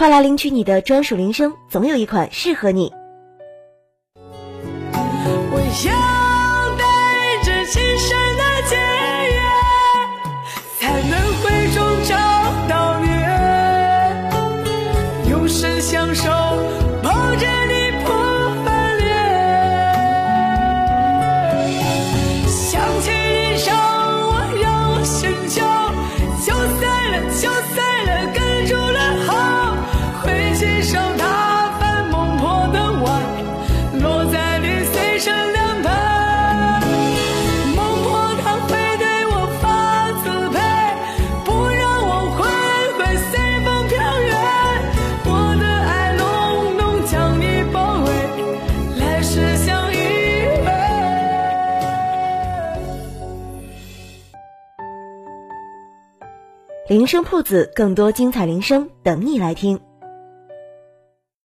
快来领取你的专属铃声，总有一款适合你。我要带着今生的结缘，才能回中找到你，永生相守，手打翻孟婆的碗，落在你随身凉盘。孟婆她会对我发慈悲，不让我魂魂随风飘远。我的爱浓浓将你包围，来世相依偎。铃声铺子，更多精彩铃声等你来听。